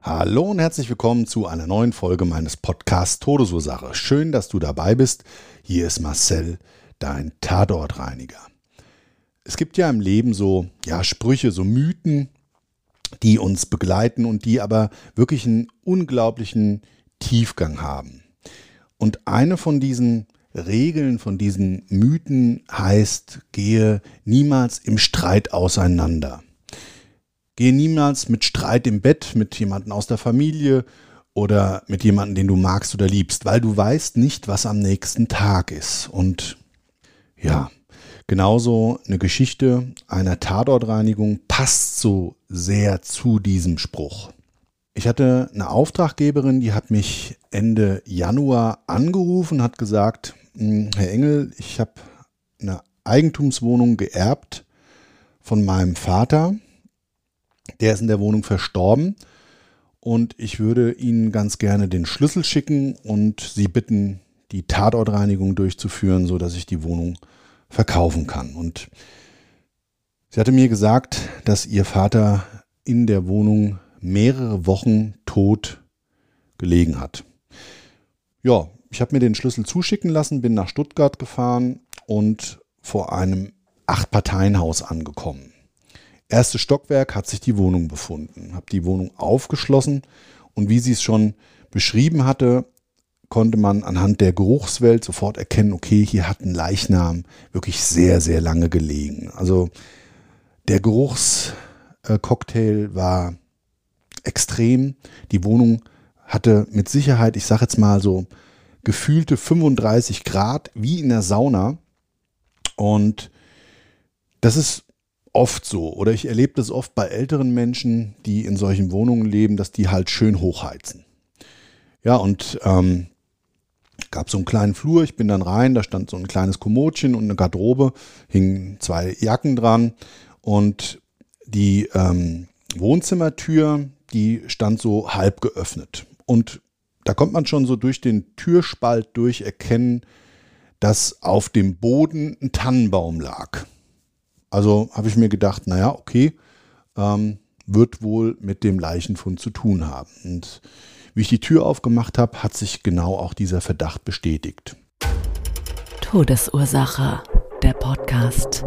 Hallo und herzlich willkommen zu einer neuen Folge meines Podcasts Todesursache. Schön, dass du dabei bist. Hier ist Marcel, dein Tatortreiniger. Es gibt ja im Leben so ja, Sprüche, so Mythen, die uns begleiten und die aber wirklich einen unglaublichen Tiefgang haben. Und eine von diesen Regeln, von diesen Mythen heißt, gehe niemals im Streit auseinander. Gehe niemals mit Streit im Bett mit jemandem aus der Familie oder mit jemandem, den du magst oder liebst, weil du weißt nicht, was am nächsten Tag ist. Und ja, genauso eine Geschichte einer Tatortreinigung passt so sehr zu diesem Spruch. Ich hatte eine Auftraggeberin, die hat mich Ende Januar angerufen, hat gesagt, hm, Herr Engel, ich habe eine Eigentumswohnung geerbt von meinem Vater der ist in der Wohnung verstorben und ich würde Ihnen ganz gerne den Schlüssel schicken und Sie bitten, die Tatortreinigung durchzuführen, sodass ich die Wohnung verkaufen kann. Und sie hatte mir gesagt, dass ihr Vater in der Wohnung mehrere Wochen tot gelegen hat. Ja, ich habe mir den Schlüssel zuschicken lassen, bin nach Stuttgart gefahren und vor einem Acht-Parteien-Haus angekommen. Erste Stockwerk hat sich die Wohnung befunden. Habe die Wohnung aufgeschlossen und wie sie es schon beschrieben hatte, konnte man anhand der Geruchswelt sofort erkennen, okay, hier hat ein Leichnam wirklich sehr, sehr lange gelegen. Also der Geruchscocktail war extrem. Die Wohnung hatte mit Sicherheit, ich sage jetzt mal so, gefühlte 35 Grad wie in der Sauna. Und das ist oft so, oder ich erlebe das oft bei älteren Menschen, die in solchen Wohnungen leben, dass die halt schön hochheizen. Ja, und ähm, gab so einen kleinen Flur, ich bin dann rein, da stand so ein kleines Kommodchen und eine Garderobe, hingen zwei Jacken dran und die ähm, Wohnzimmertür, die stand so halb geöffnet. Und da kommt man schon so durch den Türspalt durch erkennen, dass auf dem Boden ein Tannenbaum lag. Also habe ich mir gedacht, naja, okay, ähm, wird wohl mit dem Leichenfund zu tun haben. Und wie ich die Tür aufgemacht habe, hat sich genau auch dieser Verdacht bestätigt. Todesursache, der Podcast.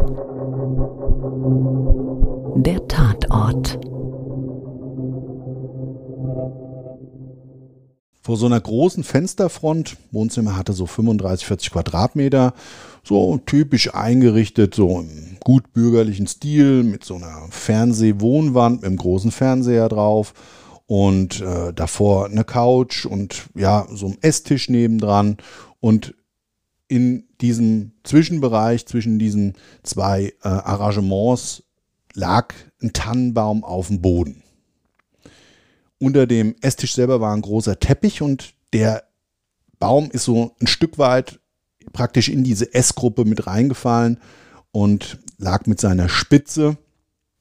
Der Tatort. Vor so einer großen Fensterfront. Wohnzimmer hatte so 35, 40 Quadratmeter. So typisch eingerichtet, so im gut bürgerlichen Stil mit so einer Fernsehwohnwand mit einem großen Fernseher drauf und äh, davor eine Couch und ja, so ein Esstisch nebendran und in diesem Zwischenbereich zwischen diesen zwei äh, Arrangements lag ein Tannenbaum auf dem Boden unter dem Esstisch selber war ein großer Teppich und der Baum ist so ein Stück weit praktisch in diese Essgruppe mit reingefallen und lag mit seiner Spitze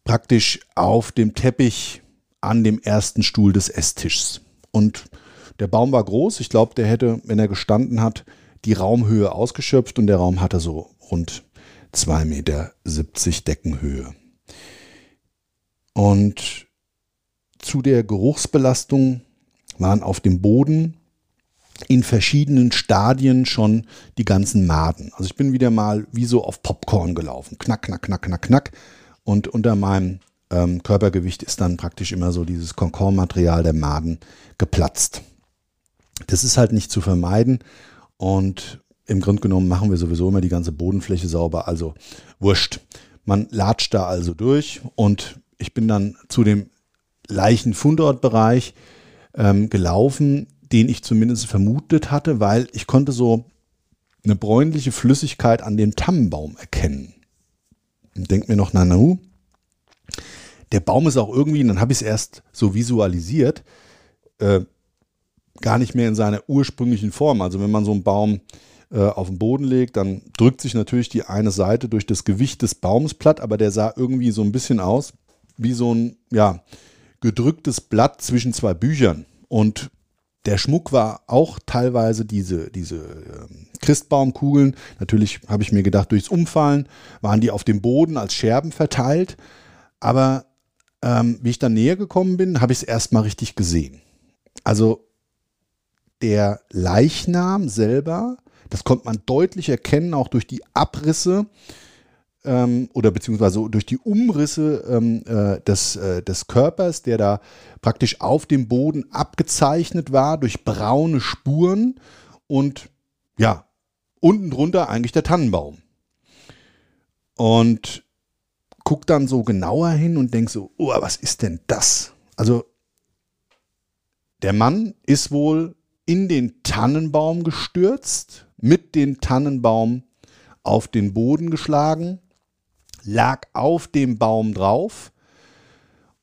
praktisch auf dem Teppich an dem ersten Stuhl des Esstischs. Und der Baum war groß. Ich glaube, der hätte, wenn er gestanden hat, die Raumhöhe ausgeschöpft und der Raum hatte so rund 2,70 Meter Deckenhöhe. Und zu der Geruchsbelastung waren auf dem Boden in verschiedenen Stadien schon die ganzen Maden. Also ich bin wieder mal wie so auf Popcorn gelaufen. Knack, knack, knack, knack, knack. Und unter meinem ähm, Körpergewicht ist dann praktisch immer so dieses Konkormaterial der Maden geplatzt. Das ist halt nicht zu vermeiden. Und im Grunde genommen machen wir sowieso immer die ganze Bodenfläche sauber. Also wurscht. Man latscht da also durch und ich bin dann zu dem Leichenfundortbereich ähm, gelaufen, den ich zumindest vermutet hatte, weil ich konnte so eine bräunliche Flüssigkeit an dem Tannenbaum erkennen. Und denke mir noch, na, na, der Baum ist auch irgendwie, und dann habe ich es erst so visualisiert, äh, gar nicht mehr in seiner ursprünglichen Form. Also wenn man so einen Baum äh, auf den Boden legt, dann drückt sich natürlich die eine Seite durch das Gewicht des Baums platt, aber der sah irgendwie so ein bisschen aus wie so ein, ja, gedrücktes Blatt zwischen zwei Büchern. Und der Schmuck war auch teilweise diese, diese ähm, Christbaumkugeln. Natürlich habe ich mir gedacht, durchs Umfallen waren die auf dem Boden als Scherben verteilt. Aber ähm, wie ich dann näher gekommen bin, habe ich es erstmal richtig gesehen. Also der Leichnam selber, das konnte man deutlich erkennen, auch durch die Abrisse ähm, oder beziehungsweise durch die Umrisse ähm, äh, des, äh, des Körpers, der da praktisch auf dem Boden abgezeichnet war durch braune Spuren und ja, unten drunter eigentlich der Tannenbaum. Und guck dann so genauer hin und denk so, oh, was ist denn das? Also der Mann ist wohl in den Tannenbaum gestürzt, mit dem Tannenbaum auf den Boden geschlagen lag auf dem Baum drauf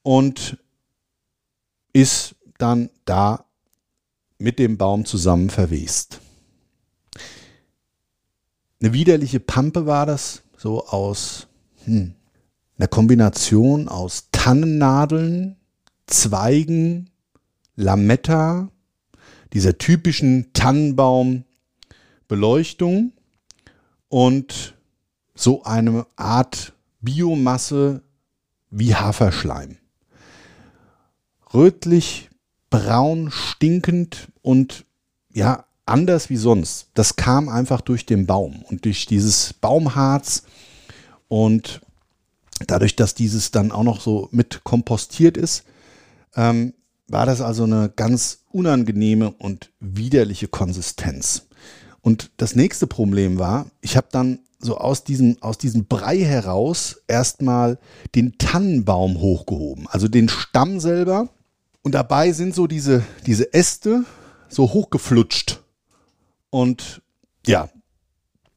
und ist dann da mit dem Baum zusammen verwest. Eine widerliche Pampe war das, so aus hm, einer Kombination aus Tannennadeln, Zweigen, Lametta, dieser typischen Tannenbaumbeleuchtung und so eine Art Biomasse wie Haferschleim. Rötlich, braun, stinkend und ja, anders wie sonst. Das kam einfach durch den Baum und durch dieses Baumharz und dadurch, dass dieses dann auch noch so mit kompostiert ist, ähm, war das also eine ganz unangenehme und widerliche Konsistenz. Und das nächste Problem war, ich habe dann so aus diesem, aus diesem Brei heraus erstmal den Tannenbaum hochgehoben, also den Stamm selber. Und dabei sind so diese, diese Äste so hochgeflutscht. Und ja,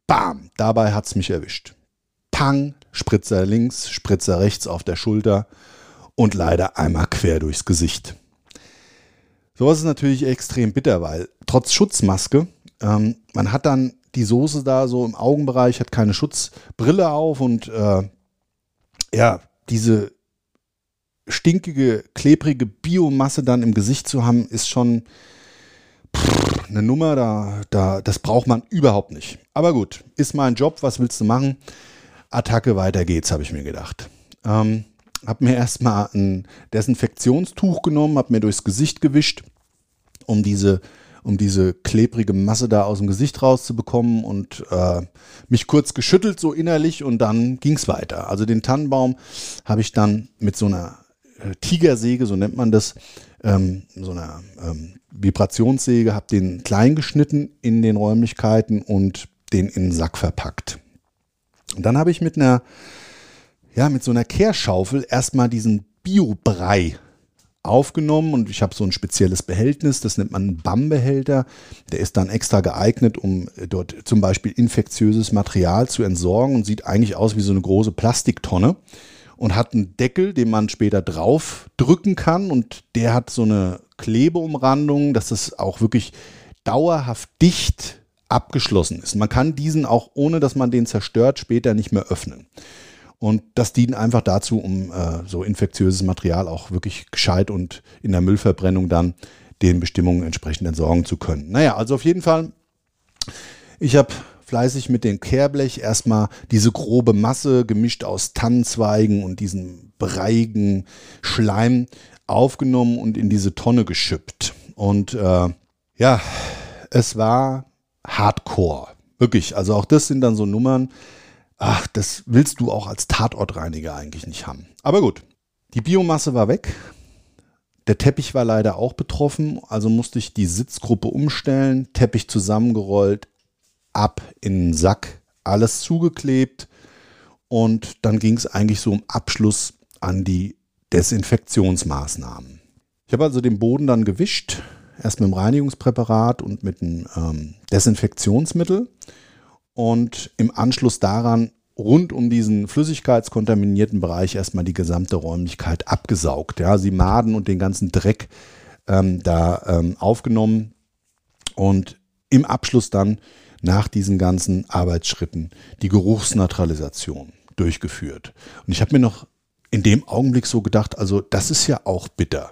bam, dabei hat es mich erwischt. Pang, Spritzer links, Spritzer rechts auf der Schulter und leider einmal quer durchs Gesicht. Sowas ist natürlich extrem bitter, weil trotz Schutzmaske, ähm, man hat dann die Soße da so im Augenbereich, hat keine Schutzbrille auf und äh, ja, diese stinkige, klebrige Biomasse dann im Gesicht zu haben, ist schon pff, eine Nummer, da, da, das braucht man überhaupt nicht. Aber gut, ist mein Job, was willst du machen? Attacke, weiter geht's, habe ich mir gedacht. Ähm, hab mir erstmal ein Desinfektionstuch genommen, hab mir durchs Gesicht gewischt, um diese um diese klebrige Masse da aus dem Gesicht rauszubekommen und äh, mich kurz geschüttelt so innerlich und dann ging es weiter. Also den Tannenbaum habe ich dann mit so einer äh, Tigersäge, so nennt man das, ähm, so einer ähm, Vibrationssäge, habe den klein geschnitten in den Räumlichkeiten und den in den Sack verpackt. Und dann habe ich mit einer, ja, mit so einer Kehrschaufel erstmal diesen Biobrei aufgenommen und ich habe so ein spezielles Behältnis, das nennt man BAM-Behälter. Der ist dann extra geeignet, um dort zum Beispiel infektiöses Material zu entsorgen und sieht eigentlich aus wie so eine große Plastiktonne und hat einen Deckel, den man später drauf drücken kann und der hat so eine Klebeumrandung, dass es auch wirklich dauerhaft dicht abgeschlossen ist. Man kann diesen auch, ohne dass man den zerstört, später nicht mehr öffnen. Und das dient einfach dazu, um äh, so infektiöses Material auch wirklich gescheit und in der Müllverbrennung dann den Bestimmungen entsprechend entsorgen zu können. Naja, also auf jeden Fall, ich habe fleißig mit dem Kehrblech erstmal diese grobe Masse gemischt aus Tannenzweigen und diesem breiigen Schleim aufgenommen und in diese Tonne geschüppt. Und äh, ja, es war Hardcore. Wirklich. Also auch das sind dann so Nummern. Ach, das willst du auch als Tatortreiniger eigentlich nicht haben. Aber gut. Die Biomasse war weg. Der Teppich war leider auch betroffen, also musste ich die Sitzgruppe umstellen, Teppich zusammengerollt, ab in den Sack, alles zugeklebt und dann ging es eigentlich so im Abschluss an die Desinfektionsmaßnahmen. Ich habe also den Boden dann gewischt, erst mit dem Reinigungspräparat und mit einem ähm, Desinfektionsmittel und im Anschluss daran rund um diesen flüssigkeitskontaminierten Bereich erstmal die gesamte Räumlichkeit abgesaugt. Ja, sie Maden und den ganzen Dreck ähm, da ähm, aufgenommen und im Abschluss dann nach diesen ganzen Arbeitsschritten die Geruchsneutralisation durchgeführt. Und ich habe mir noch in dem Augenblick so gedacht, also das ist ja auch bitter.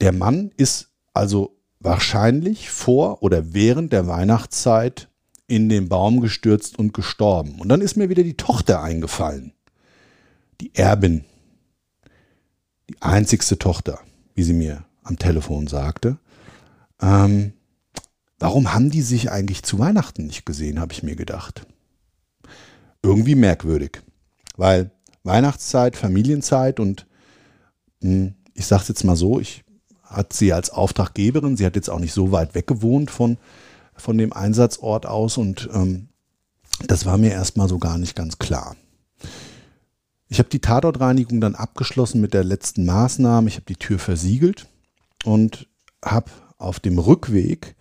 Der Mann ist also wahrscheinlich vor oder während der Weihnachtszeit in den Baum gestürzt und gestorben. Und dann ist mir wieder die Tochter eingefallen. Die Erbin. Die einzigste Tochter, wie sie mir am Telefon sagte. Ähm, warum haben die sich eigentlich zu Weihnachten nicht gesehen, habe ich mir gedacht. Irgendwie merkwürdig. Weil Weihnachtszeit, Familienzeit und mh, hm, ich sage es jetzt mal so, ich hat sie als Auftraggeberin, sie hat jetzt auch nicht so weit weg gewohnt von von dem Einsatzort aus und ähm, das war mir erstmal so gar nicht ganz klar. Ich habe die Tatortreinigung dann abgeschlossen mit der letzten Maßnahme. Ich habe die Tür versiegelt und habe auf dem Rückweg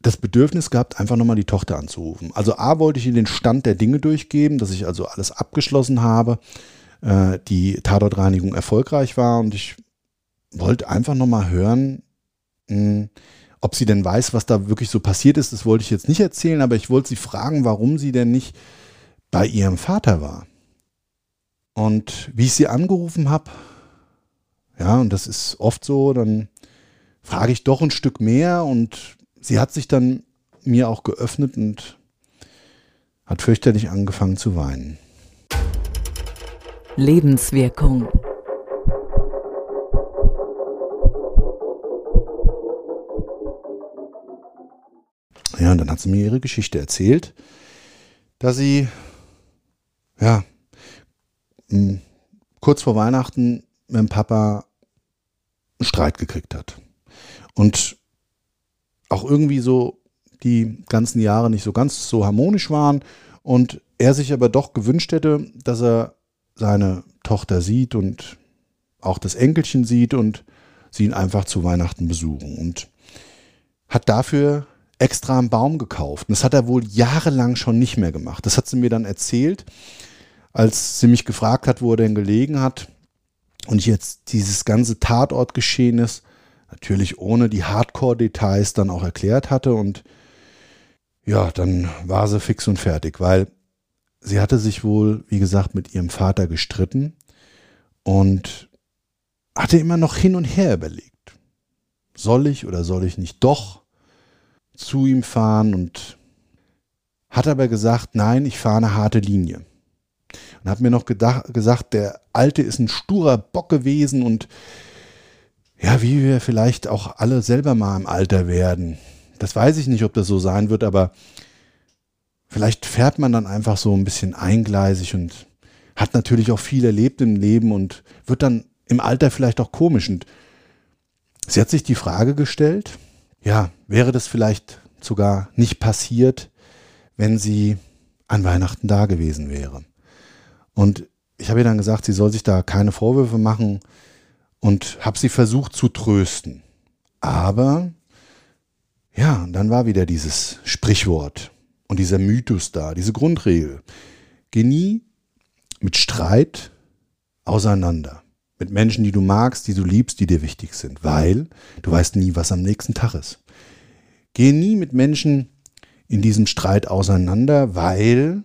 das Bedürfnis gehabt, einfach nochmal die Tochter anzurufen. Also A wollte ich ihr den Stand der Dinge durchgeben, dass ich also alles abgeschlossen habe, äh, die Tatortreinigung erfolgreich war und ich wollte einfach nochmal hören, mh, hm, ob sie denn weiß, was da wirklich so passiert ist, das wollte ich jetzt nicht erzählen, aber ich wollte sie fragen, warum sie denn nicht bei ihrem Vater war. Und wie ich sie angerufen habe, ja, und das ist oft so, dann frage ich doch ein Stück mehr und sie hat sich dann mir auch geöffnet und hat fürchterlich angefangen zu weinen. Lebenswirkung Ja, und dann hat sie mir ihre Geschichte erzählt, dass sie, ja, kurz vor Weihnachten mit dem Papa einen Streit gekriegt hat. Und auch irgendwie so die ganzen Jahre nicht so ganz so harmonisch waren und er sich aber doch gewünscht hätte, dass er seine Tochter sieht und auch das Enkelchen sieht und sie ihn einfach zu Weihnachten besuchen und hat dafür extra einen Baum gekauft. Und das hat er wohl jahrelang schon nicht mehr gemacht. Das hat sie mir dann erzählt, als sie mich gefragt hat, wo er denn gelegen hat. Und jetzt dieses ganze Tatortgeschehen ist, natürlich ohne die Hardcore-Details dann auch erklärt hatte. Und ja, dann war sie fix und fertig, weil sie hatte sich wohl, wie gesagt, mit ihrem Vater gestritten und hatte immer noch hin und her überlegt. Soll ich oder soll ich nicht doch? Zu ihm fahren und hat aber gesagt, nein, ich fahre eine harte Linie. Und hat mir noch gedacht, gesagt, der Alte ist ein sturer Bock gewesen und ja, wie wir vielleicht auch alle selber mal im Alter werden. Das weiß ich nicht, ob das so sein wird, aber vielleicht fährt man dann einfach so ein bisschen eingleisig und hat natürlich auch viel erlebt im Leben und wird dann im Alter vielleicht auch komisch. Und sie hat sich die Frage gestellt, ja, wäre das vielleicht sogar nicht passiert, wenn sie an Weihnachten da gewesen wäre. Und ich habe ihr dann gesagt, sie soll sich da keine Vorwürfe machen und habe sie versucht zu trösten. Aber ja, dann war wieder dieses Sprichwort und dieser Mythos da, diese Grundregel. Geh nie mit Streit auseinander mit Menschen, die du magst, die du liebst, die dir wichtig sind, weil du weißt nie, was am nächsten Tag ist. Geh nie mit Menschen in diesem Streit auseinander, weil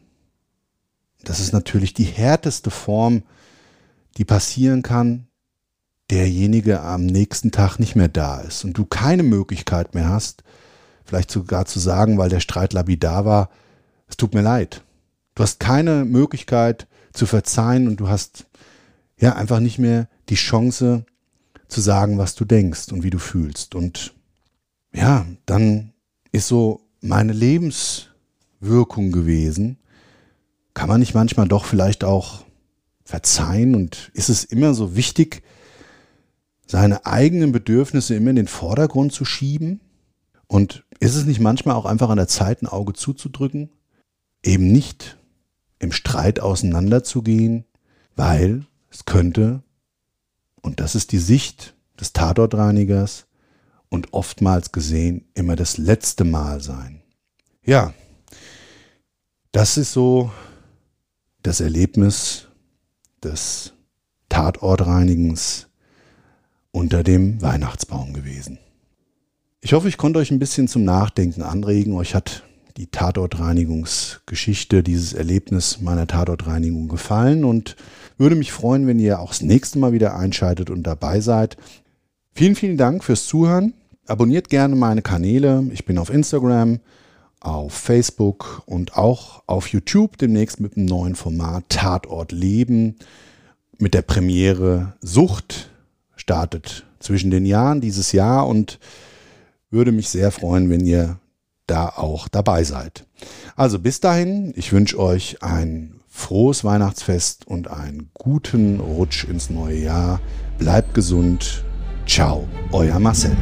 das ist natürlich die härteste Form, die passieren kann, derjenige am nächsten Tag nicht mehr da ist und du keine Möglichkeit mehr hast, vielleicht sogar zu sagen, weil der Streit lapidar war, es tut mir leid. Du hast keine Möglichkeit zu verzeihen und du hast ja einfach nicht mehr die Chance zu sagen, was du denkst und wie du fühlst. Und ja, dann ist so meine Lebenswirkung gewesen. Kann man nicht manchmal doch vielleicht auch verzeihen und ist es immer so wichtig, seine eigenen Bedürfnisse immer in den Vordergrund zu schieben? Und ist es nicht manchmal auch einfach an der Zeit, ein Auge zuzudrücken? Eben nicht im Streit auseinanderzugehen, weil es könnte, und das ist die Sicht des Tatortreinigers und oftmals gesehen, immer das letzte Mal sein. Ja, das ist so das Erlebnis des Tatortreinigens unter dem Weihnachtsbaum gewesen. Ich hoffe, ich konnte euch ein bisschen zum Nachdenken anregen. Euch hat die Tatortreinigungsgeschichte, dieses Erlebnis meiner Tatortreinigung gefallen und würde mich freuen, wenn ihr auch das nächste Mal wieder einschaltet und dabei seid. Vielen, vielen Dank fürs Zuhören. Abonniert gerne meine Kanäle. Ich bin auf Instagram, auf Facebook und auch auf YouTube demnächst mit einem neuen Format Tatort Leben mit der Premiere Sucht startet zwischen den Jahren dieses Jahr und würde mich sehr freuen, wenn ihr da auch dabei seid. Also bis dahin, ich wünsche euch ein frohes Weihnachtsfest und einen guten Rutsch ins neue Jahr. Bleibt gesund. Ciao, euer Marcel.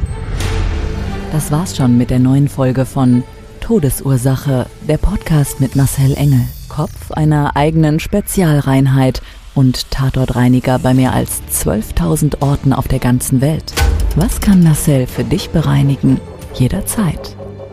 Das war's schon mit der neuen Folge von Todesursache, der Podcast mit Marcel Engel, Kopf einer eigenen Spezialreinheit und Tatortreiniger bei mehr als 12.000 Orten auf der ganzen Welt. Was kann Marcel für dich bereinigen? Jederzeit.